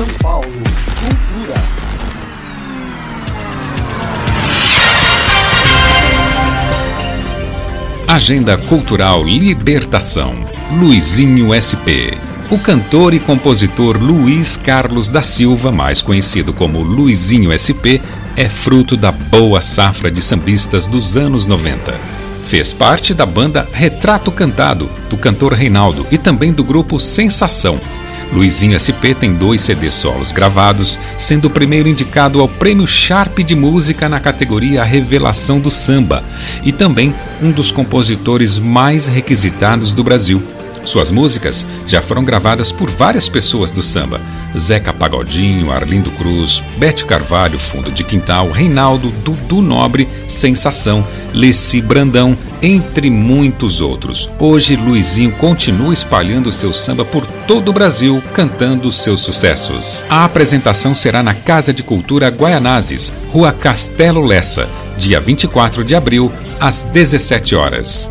São Paulo. Cultura. Agenda Cultural Libertação. Luizinho SP. O cantor e compositor Luiz Carlos da Silva, mais conhecido como Luizinho SP, é fruto da boa safra de sambistas dos anos 90. Fez parte da banda Retrato Cantado, do cantor Reinaldo, e também do grupo Sensação. Luizinho SP tem dois CDs solos gravados, sendo o primeiro indicado ao Prêmio Sharp de Música na categoria Revelação do Samba, e também um dos compositores mais requisitados do Brasil. Suas músicas já foram gravadas por várias pessoas do samba: Zeca Pagodinho, Arlindo Cruz, Bete Carvalho, Fundo de Quintal, Reinaldo, Dudu Nobre, Sensação, Leci Brandão, entre muitos outros. Hoje, Luizinho continua espalhando seu samba por todo o Brasil, cantando seus sucessos. A apresentação será na Casa de Cultura Guaianazes, Rua Castelo Lessa, dia 24 de abril, às 17 horas.